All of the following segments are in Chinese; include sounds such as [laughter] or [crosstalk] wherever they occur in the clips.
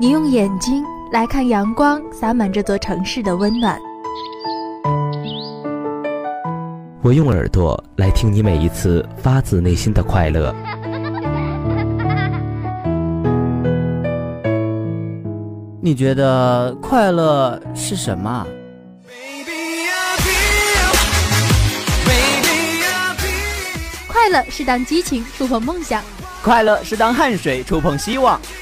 你用眼睛来看阳光洒满这座城市的温暖，我用耳朵来听你每一次发自内心的快乐。[laughs] 你觉得快乐是什么？快乐是当激情触碰梦想，快乐是当汗水触碰希望，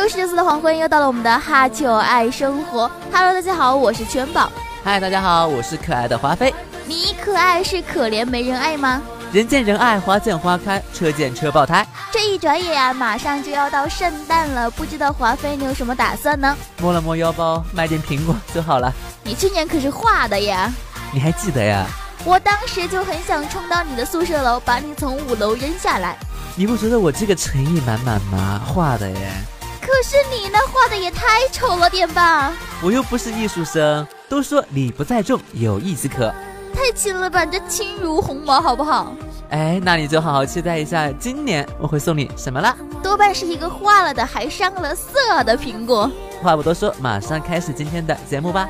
又是周四的黄昏，又到了我们的哈九爱生活。Hello，大家好，我是全宝。嗨，大家好，我是可爱的华妃。你可爱是可怜没人爱吗？人见人爱，花见花开，车见车爆胎。这一转眼啊，马上就要到圣诞了，不知道华妃你有什么打算呢？摸了摸腰包，买点苹果就好了。你去年可是画的呀，你还记得呀？我当时就很想冲到你的宿舍楼，把你从五楼扔下来。你不觉得我这个诚意满满吗？画的耶。可是你那画的也太丑了点吧？我又不是艺术生，都说礼不在重，有意即可。太轻了吧，这轻如鸿毛，好不好？哎，那你就好好期待一下，今年我会送你什么了？多半是一个化了的还上了色的苹果。话不多说，马上开始今天的节目吧。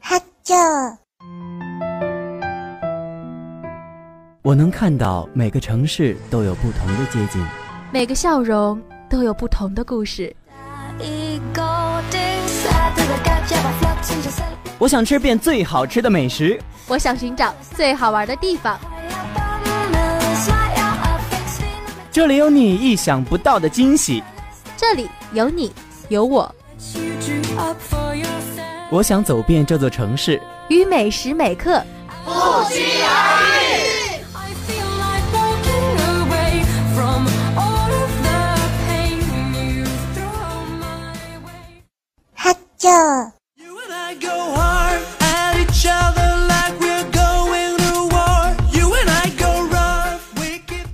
哈啾！我能看到每个城市都有不同的街景，每个笑容都有不同的故事。我想吃遍最好吃的美食，我想寻找最好玩的地方。这里有你意想不到的惊喜，这里有你有我。我想走遍这座城市，与每时每刻不期而遇。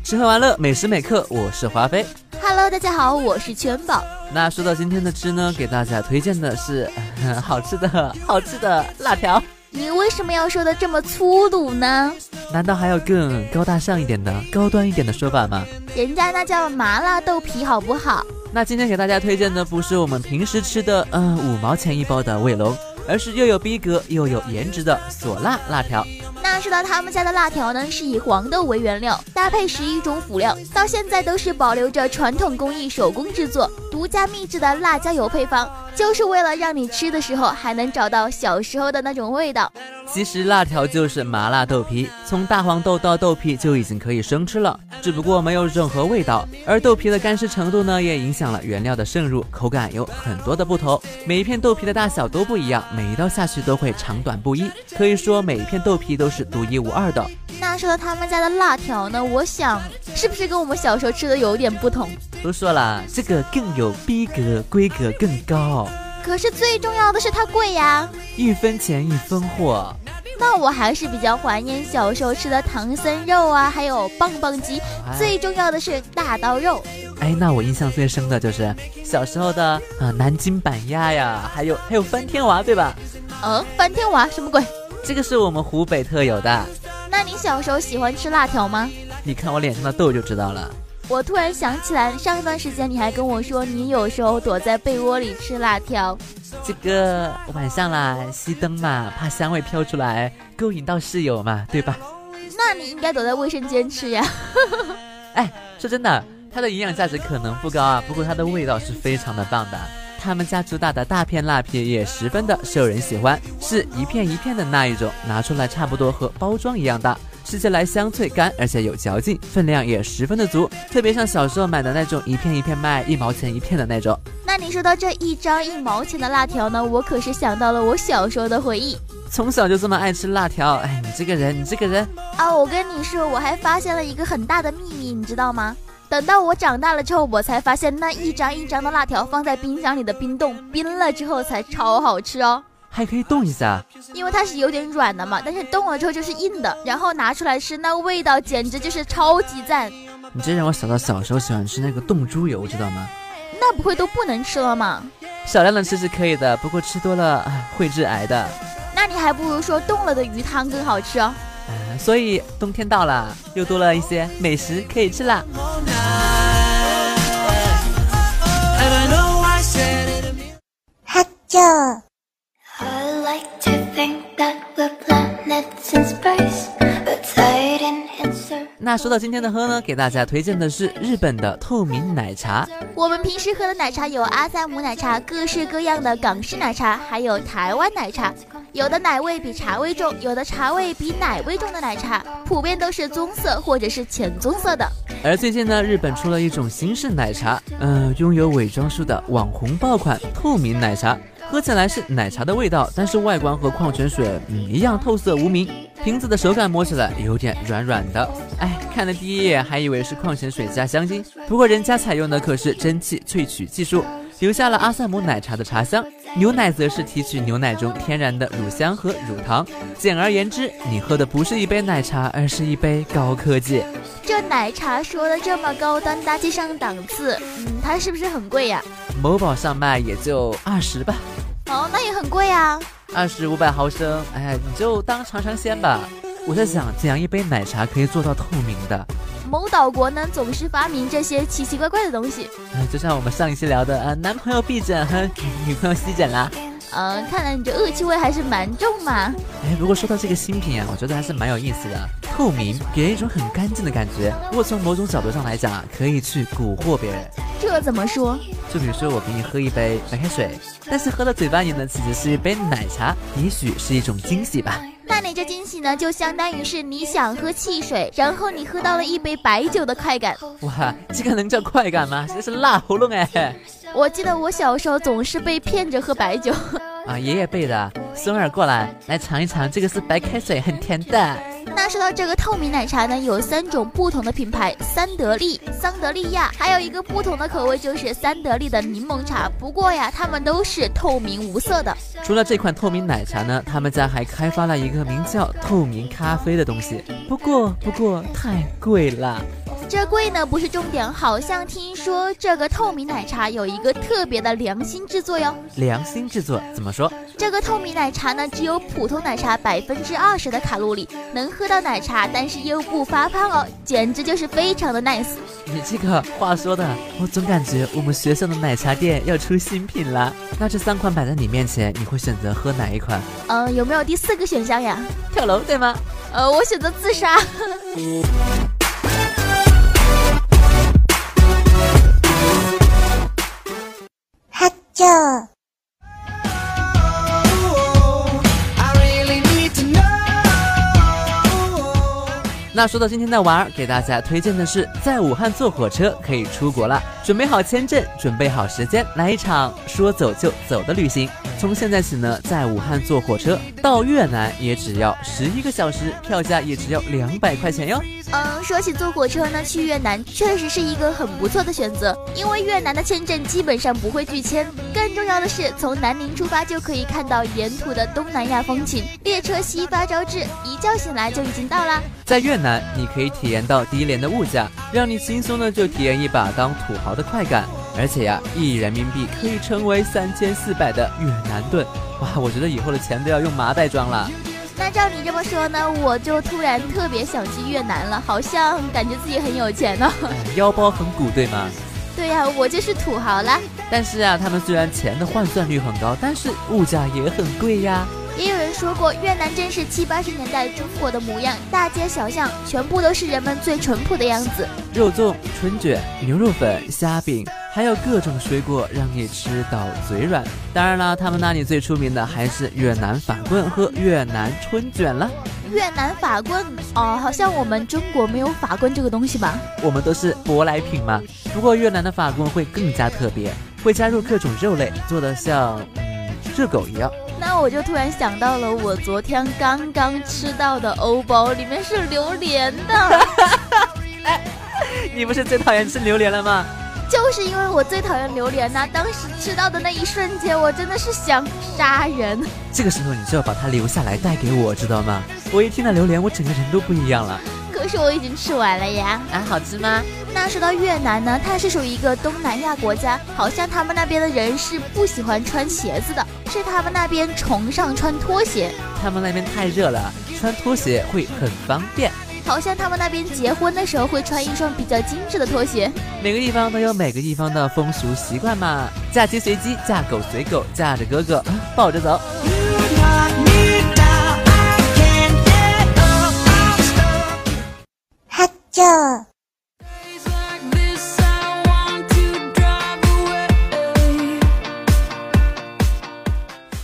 吃喝玩乐，每时每刻，我是华妃。Hello，大家好，我是全宝。那说到今天的吃呢，给大家推荐的是 [laughs] 好吃的好吃的辣条。你为什么要说的这么粗鲁呢？难道还有更高大上一点的、高端一点的说法吗？人家那叫麻辣豆皮，好不好？那今天给大家推荐的不是我们平时吃的，嗯，五毛钱一包的卫龙，而是又有逼格又有颜值的索辣辣条。那说到他们家的辣条呢，是以黄豆为原料，搭配十一种辅料，到现在都是保留着传统工艺手工制作，独家秘制的辣椒油配方，就是为了让你吃的时候还能找到小时候的那种味道。其实辣条就是麻辣豆皮，从大黄豆到豆皮就已经可以生吃了，只不过没有任何味道。而豆皮的干湿程度呢，也影响了原料的渗入，口感有很多的不同。每一片豆皮的大小都不一样，每一刀下去都会长短不一，可以说每一片豆皮都是独一无二的。那说到他们家的辣条呢，我想是不是跟我们小时候吃的有点不同？都说了，这个更有逼格，规格更高。可是最重要的是它贵呀，一分钱一分货。那我还是比较怀念小时候吃的唐僧肉啊，还有棒棒鸡，最重要的是大刀肉。哎，那我印象最深的就是小时候的啊南京板鸭呀，还有还有翻天娃，对吧？嗯，翻天娃什么鬼？这个是我们湖北特有的。那你小时候喜欢吃辣条吗？你看我脸上的痘就知道了。我突然想起来，上一段时间你还跟我说，你有时候躲在被窝里吃辣条。这个晚上啦，熄灯嘛，怕香味飘出来勾引到室友嘛，对吧？那你应该躲在卫生间吃呀。[laughs] 哎，说真的，它的营养价值可能不高啊，不过它的味道是非常的棒的。他们家主打的大片辣片也十分的受人喜欢，是一片一片的那一种，拿出来差不多和包装一样大。吃起来香脆干，而且有嚼劲，分量也十分的足，特别像小时候买的那种一片一片卖一毛钱一片的那种。那你说到这一张一毛钱的辣条呢，我可是想到了我小时候的回忆。从小就这么爱吃辣条，哎，你这个人，你这个人啊！我跟你说，我还发现了一个很大的秘密，你知道吗？等到我长大了之后，我才发现那一张一张的辣条放在冰箱里的冰冻冰了之后才超好吃哦，还可以冻一下，因为它是有点软的嘛，但是冻了之后就是硬的，然后拿出来吃，那个味道简直就是超级赞。你这让我想到小时候喜欢吃那个冻猪油，知道吗？那不会都不能吃了吗？少量的吃是可以的，不过吃多了会致癌的。那你还不如说冻了的鱼汤更好吃哦。所以冬天到了，又多了一些美食可以吃啦。哈啾。那说到今天的喝呢，给大家推荐的是日本的透明奶茶。我们平时喝的奶茶有阿萨姆奶茶，各式各样的港式奶茶，还有台湾奶茶。有的奶味比茶味重，有的茶味比奶味重的奶茶，普遍都是棕色或者是浅棕色的。而最近呢，日本出了一种新式奶茶，呃，拥有伪装术的网红爆款透明奶茶。喝起来是奶茶的味道，但是外观和矿泉水嗯一样透色无名。瓶子的手感摸起来有点软软的，哎，看了第一眼还以为是矿泉水加香精，不过人家采用的可是蒸汽萃取技术，留下了阿萨姆奶茶的茶香。牛奶则是提取牛奶中天然的乳香和乳糖。简而言之，你喝的不是一杯奶茶，而是一杯高科技。这奶茶说的这么高端大气上档次，嗯，它是不是很贵呀？某宝上卖也就二十吧。很贵啊，二十五百毫升，哎，你就当尝尝鲜吧。我在想，怎样一杯奶茶可以做到透明的？某岛国呢，总是发明这些奇奇怪怪的东西。哎，就像我们上一期聊的，呃，男朋友闭诊和女朋友吸诊啦。嗯，看来你这恶气味还是蛮重嘛。哎，不过说到这个新品啊，我觉得还是蛮有意思的。透明，给人一种很干净的感觉。如果从某种角度上来讲，可以去蛊惑别人。这怎么说？就比如说我给你喝一杯白开水，但是喝到嘴巴里呢，其实是一杯奶茶，也许是一种惊喜吧。那你这惊喜呢，就相当于是你想喝汽水，然后你喝到了一杯白酒的快感。哇，这个能叫快感吗？这是辣喉咙哎。我记得我小时候总是被骗着喝白酒。啊，爷爷背的。孙儿过来，来尝一尝，这个是白开水，很甜的。那说到这个透明奶茶呢，有三种不同的品牌：三得利、桑德利亚，还有一个不同的口味就是三得利的柠檬茶。不过呀，它们都是透明无色的。除了这款透明奶茶呢，他们家还开发了一个名叫透明咖啡的东西。不过，不过太贵了。这贵呢不是重点，好像听说这个透明奶茶有一个特别的良心制作哟。良心制作怎么说？这个透明奶茶呢只有普通奶茶百分之二十的卡路里，能喝到奶茶，但是又不发胖哦，简直就是非常的 nice。你这个话说的，我总感觉我们学校的奶茶店要出新品了。那这三款摆在你面前，你会选择喝哪一款？嗯，有没有第四个选项呀？跳楼对吗？呃，我选择自杀。[laughs] 那说到今天的玩儿，给大家推荐的是在武汉坐火车可以出国了，准备好签证，准备好时间，来一场说走就走的旅行。从现在起呢，在武汉坐火车到越南也只要十一个小时，票价也只要两百块钱哟。嗯，说起坐火车呢，去越南确实是一个很不错的选择，因为越南的签证基本上不会拒签。更重要的是，从南宁出发就可以看到沿途的东南亚风情，列车夕发朝至，一觉醒来就已经到啦。在越南，你可以体验到低廉的物价，让你轻松的就体验一把当土豪的快感。而且呀，一人民币可以成为三千四百的越南盾。哇，我觉得以后的钱都要用麻袋装了。那照你这么说呢，我就突然特别想去越南了，好像感觉自己很有钱呢。[laughs] 腰包很鼓，对吗？对呀，我就是土豪啦。但是啊，他们虽然钱的换算率很高，但是物价也很贵呀。也有人说过，越南真是七八十年代中国的模样，大街小巷全部都是人们最淳朴的样子。肉粽、春卷、牛肉粉、虾饼，还有各种水果，让你吃到嘴软。当然了，他们那里最出名的还是越南法棍和越南春卷了。越南法棍哦，好像我们中国没有法棍这个东西吧？我们都是舶来品嘛。不过越南的法棍会更加特别，会加入各种肉类，做的像嗯热狗一样。那我就突然想到了，我昨天刚刚吃到的欧包里面是榴莲的。[laughs] 哎你不是最讨厌吃榴莲了吗？就是因为我最讨厌榴莲呐！当时吃到的那一瞬间，我真的是想杀人。这个时候你就要把它留下来带给我，知道吗？我一听到榴莲，我整个人都不一样了。可是我已经吃完了呀！啊，好吃吗？那说到越南呢，它是属于一个东南亚国家，好像他们那边的人是不喜欢穿鞋子的，是他们那边崇尚穿拖鞋。他们那边太热了，穿拖鞋会很方便。好像他们那边结婚的时候会穿一双比较精致的拖鞋。每个地方都有每个地方的风俗习惯嘛，嫁鸡随鸡，嫁狗随狗，嫁着哥哥 [gasps] 抱着走。哈啾。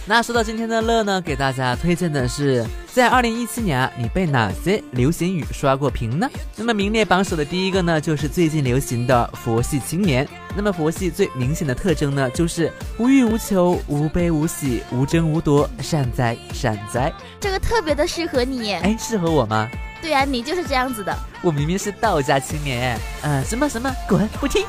那说到今天的乐呢，给大家推荐的是，在二零一七年啊，你被哪些流行语刷过屏呢？那么名列榜首的第一个呢，就是最近流行的佛系青年。那么佛系最明显的特征呢，就是无欲无求、无悲无喜、无争无夺，善哉善哉。这个特别的适合你，哎，适合我吗？对啊，你就是这样子的。我明明是道家青年，嗯，什么什么，滚，不听。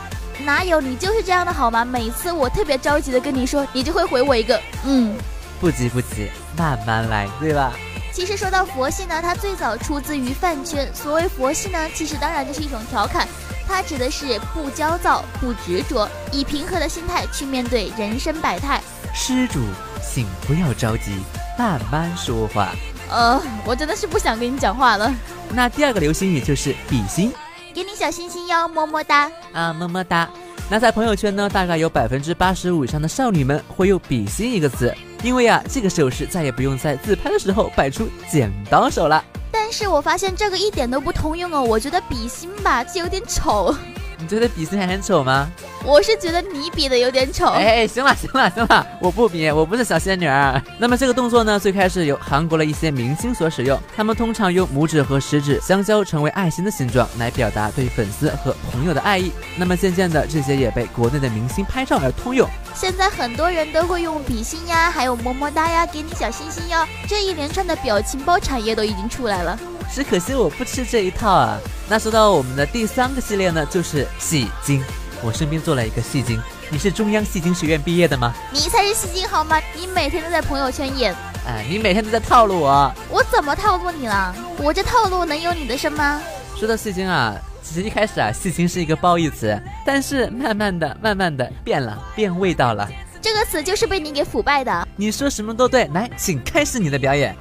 哪有你就是这样的好吗？每次我特别着急的跟你说，你就会回我一个嗯，不急不急，慢慢来，对吧？其实说到佛系呢，它最早出自于饭圈。所谓佛系呢，其实当然就是一种调侃，它指的是不焦躁、不执着，以平和的心态去面对人生百态。施主，请不要着急，慢慢说话。呃，我真的是不想跟你讲话了。那第二个流行语就是比心。给你小心心哟，么么哒啊，么么哒。那在朋友圈呢，大概有百分之八十五以上的少女们会用“比心”一个词，因为呀，这个手势再也不用在自拍的时候摆出剪刀手了。但是我发现这个一点都不通用哦，我觉得比心吧，就有点丑。你觉得比心还很丑吗？我是觉得你比的有点丑。哎，行了行了行了，我不比，我不是小仙女儿。那么这个动作呢，最开始由韩国的一些明星所使用，他们通常用拇指和食指相交成为爱心的形状来表达对粉丝和朋友的爱意。那么渐渐的，这些也被国内的明星拍照而通用。现在很多人都会用比心呀，还有么么哒呀，给你小心心哟，这一连串的表情包产业都已经出来了。只可惜我不吃这一套啊。那说到我们的第三个系列呢，就是戏精。我身边做了一个戏精，你是中央戏精学院毕业的吗？你才是戏精好吗？你每天都在朋友圈演，哎，你每天都在套路我。我怎么套路你了？我这套路能有你的深吗？说到戏精啊，其实一开始啊，戏精是一个褒义词，但是慢慢的、慢慢的变了，变味道了。这个词就是被你给腐败的。你说什么都对，来，请开始你的表演。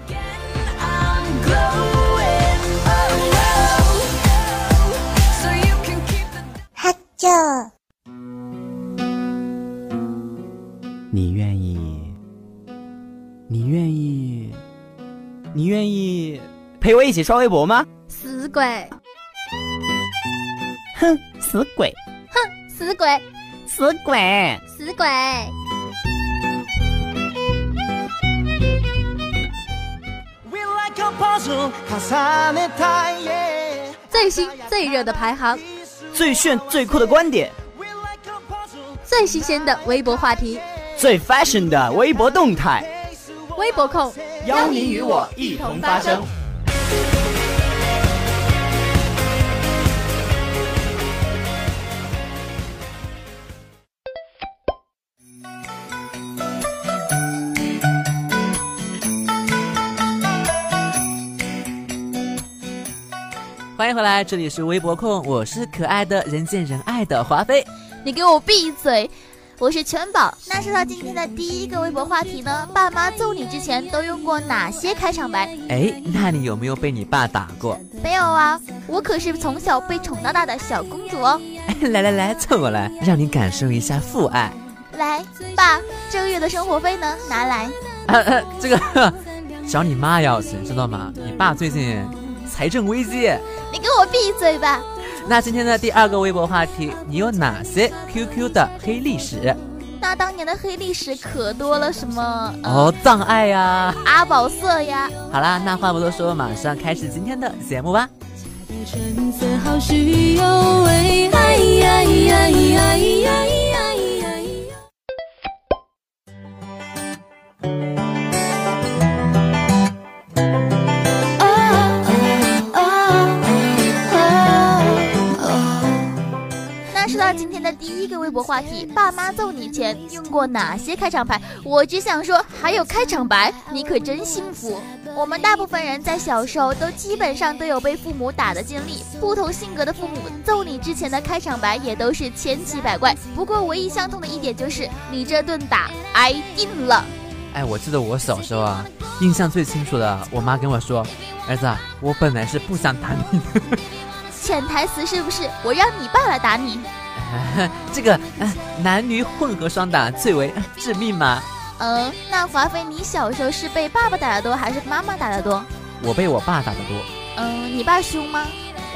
就你愿意？你愿意？你愿意陪我一起刷微博吗？死鬼！哼，死鬼！哼，死鬼！死鬼！死鬼！最新最热的排行。最炫最酷的观点，最新鲜的微博话题，最 fashion 的微博动态，微博控邀您与我一同发声。欢迎回来，这里是微博控，我是可爱的人见人爱的华妃。你给我闭嘴！我是全宝。那说到今天的第一个微博话题呢，爸妈揍你之前都用过哪些开场白？哎，那你有没有被你爸打过？没有啊，我可是从小被宠到大的小公主哦。来来来，凑过来，让你感受一下父爱。来，爸，这个月的生活费呢？拿来。这个 [laughs] 找你妈要去，知道吗？你爸最近。财政危机，你给我闭嘴吧！那今天的第二个微博话题，你有哪些 QQ 的黑历史？那当年的黑历史可多了，什么哦，葬爱呀，阿宝色呀。好啦，那话不多说，马上开始今天的节目吧。话题：爸妈揍你前用过哪些开场白？我只想说，还有开场白，你可真幸福。我们大部分人在小时候都基本上都有被父母打的经历，不同性格的父母揍你之前的开场白也都是千奇百怪。不过唯一相同的一点就是，你这顿打挨定了。哎，我记得我小时候啊，印象最清楚的，我妈跟我说：“儿子，我本来是不想打你的。”潜台词是不是我让你爸来打你？[laughs] 这个男女混合双打最为致命吗？嗯，那华妃，你小时候是被爸爸打的多还是妈妈打的多？我被我爸打的多。嗯，你爸凶吗？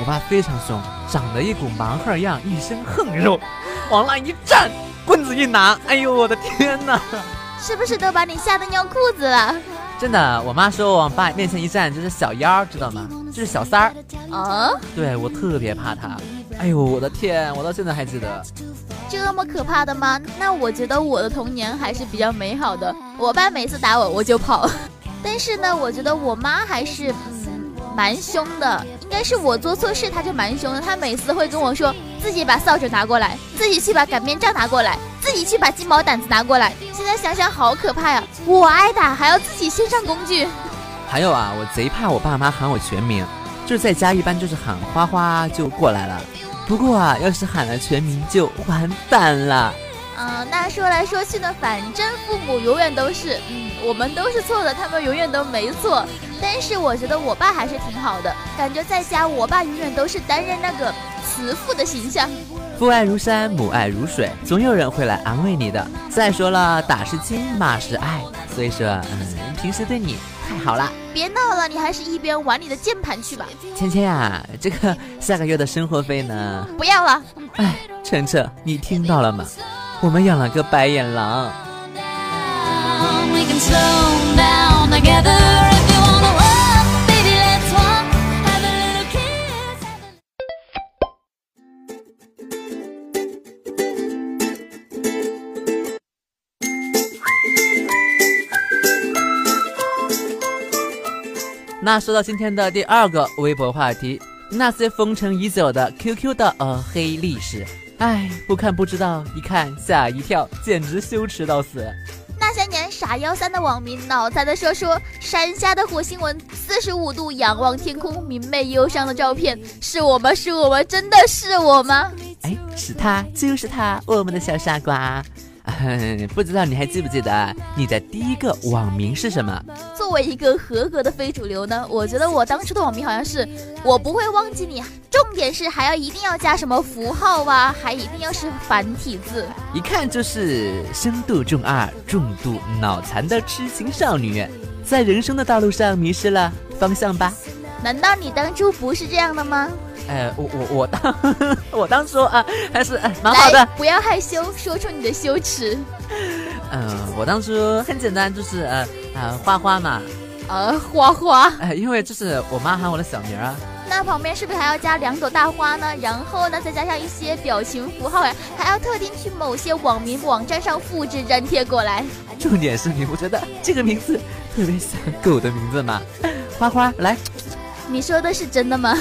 我爸非常凶，长得一股蛮横样，一身横肉，往那一站，棍子一拿，哎呦我的天哪！是不是都把你吓得尿裤子了？真的，我妈说我往爸面前一站就是小妖，知道吗？就是小三儿。啊？对我特别怕他。哎呦，我的天，我到现在还记得。这么可怕的吗？那我觉得我的童年还是比较美好的。我爸每次打我，我就跑。[laughs] 但是呢，我觉得我妈还是嗯蛮凶的。应该是我做错事，她就蛮凶的。她每次会跟我说，自己把扫帚拿过来，自己去把擀面杖拿过来。自己去把鸡毛掸子拿过来，现在想想好可怕呀！我挨打还要自己先上工具。还有啊，我贼怕我爸妈喊我全名，就是在家一般就是喊花花就过来了。不过啊，要是喊了全名就完蛋了。嗯，那说来说去呢，反正父母永远都是，嗯，我们都是错的，他们永远都没错。但是我觉得我爸还是挺好的，感觉在家我爸永远都是担任那个慈父的形象。父爱如山，母爱如水，总有人会来安慰你的。再说了，打是亲，骂是爱，所以说，嗯，平时对你太好了。别闹了，你还是一边玩你的键盘去吧。芊芊呀，这个下个月的生活费呢？不要了。哎，晨晨，你听到了吗？我们养了个白眼狼。那说到今天的第二个微博话题，那些封尘已久的 QQ 的呃黑历史，哎，不看不知道，一看吓一跳，简直羞耻到死。那些年傻幺三的网民脑残的说说山下的火星文，四十五度仰望天空，明媚忧伤的照片，是我吗？是我吗？真的是我吗？哎，是他，就是他，我们的小傻瓜。[laughs] 不知道你还记不记得你的第一个网名是什么？作为一个合格的非主流呢，我觉得我当初的网名好像是我不会忘记你，重点是还要一定要加什么符号啊，还一定要是繁体字，一看就是深度重二、重度脑残的痴情少女，在人生的道路上迷失了方向吧？难道你当初不是这样的吗？哎，我我我当 [laughs] 我当初啊，还是蛮好的。不要害羞，说出你的羞耻。嗯，我当初很简单，就是呃呃花花嘛。呃花花。哎，因为这是我妈喊我的小名啊。那旁边是不是还要加两朵大花呢？然后呢，再加上一些表情符号呀，还要特定去某些网民网站上复制粘贴过来。重点是你不觉得这个名字特别像狗的名字吗？花花，来。你说的是真的吗？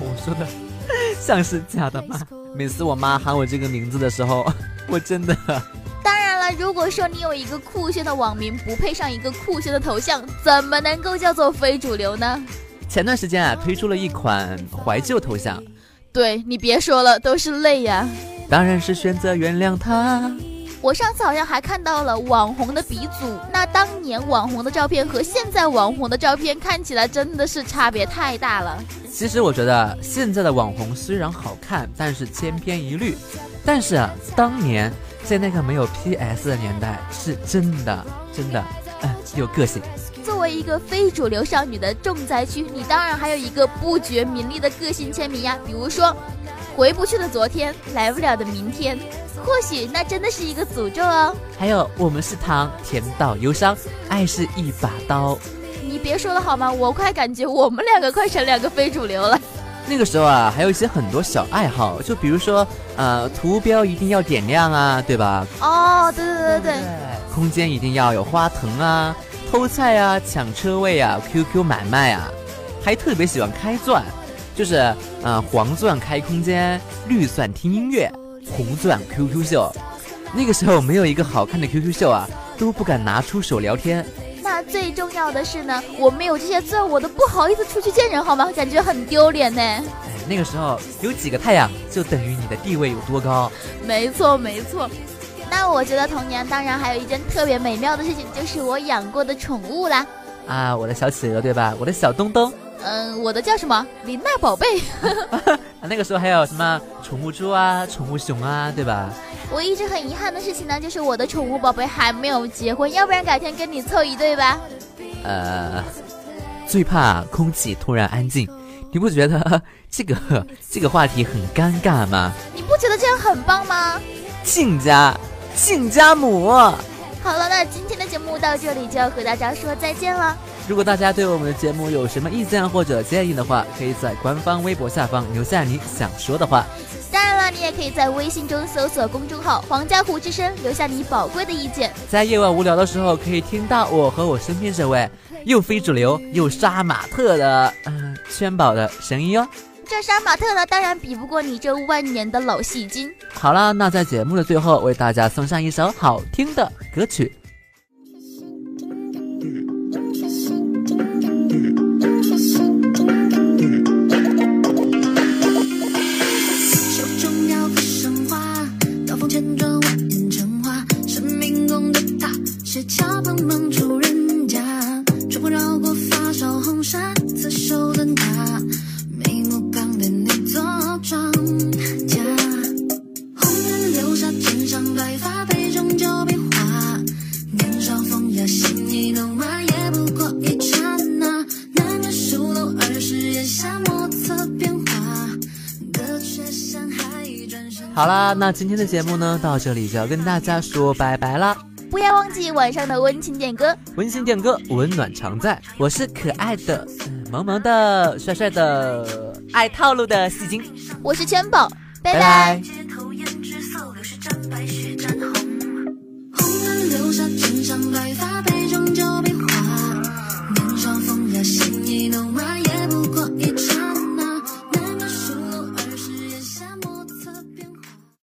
我说的 [laughs] 像是假的吗？每次我妈喊我这个名字的时候，[laughs] 我真的 [laughs]…… 当然了，如果说你有一个酷炫的网名，不配上一个酷炫的头像，怎么能够叫做非主流呢？前段时间啊，推出了一款怀旧头像，对你别说了，都是泪呀。当然是选择原谅他。我上次好像还看到了网红的鼻祖，那当年网红的照片和现在网红的照片看起来真的是差别太大了。其实我觉得现在的网红虽然好看，但是千篇一律。但是啊，当年在那个没有 PS 的年代，是真的真的，嗯，有个性。作为一个非主流少女的重灾区，你当然还有一个不绝名利的个性签名呀，比如说。回不去的昨天，来不了的明天，或许那真的是一个诅咒哦。还有，我们是糖，甜到忧伤，爱是一把刀。你别说了好吗？我快感觉我们两个快成两个非主流了。那个时候啊，还有一些很多小爱好，就比如说，呃，图标一定要点亮啊，对吧？哦，对对对对。空间一定要有花藤啊，偷菜啊，抢车位啊，QQ 买卖啊，还特别喜欢开钻。就是，呃，黄钻开空间，绿钻听音乐，红钻 QQ 秀。那个时候没有一个好看的 QQ 秀啊，都不敢拿出手聊天。那最重要的是呢，我没有这些钻，我都不好意思出去见人，好吗？感觉很丢脸呢。哎，那个时候有几个太阳，就等于你的地位有多高。没错，没错。那我觉得童年当然还有一件特别美妙的事情，就是我养过的宠物啦。啊，我的小企鹅对吧？我的小东东。嗯，我的叫什么？林娜宝贝。[laughs] 那个时候还有什么宠物猪啊、宠物熊啊，对吧？我一直很遗憾的事情呢，就是我的宠物宝贝还没有结婚，要不然改天跟你凑一对吧。呃，最怕空气突然安静，你不觉得这个这个话题很尴尬吗？你不觉得这样很棒吗？亲家，亲家母。好了，那今天的节目到这里就要和大家说再见了。如果大家对我们的节目有什么意见或者建议的话，可以在官方微博下方留下你想说的话。当然了，你也可以在微信中搜索公众号“皇家湖之声”，留下你宝贵的意见。在夜晚无聊的时候，可以听到我和我身边这位又非主流又杀马特的嗯圈宝的声音哟。这杀马特呢，当然比不过你这万年的老戏精。好了，那在节目的最后，为大家送上一首好听的歌曲。好啦，那今天的节目呢，到这里就要跟大家说拜拜啦！不要忘记晚上的温情点歌，温馨点歌，温暖常在。我是可爱的、萌萌的、帅帅的、爱套路的戏精，我是圈宝，拜拜。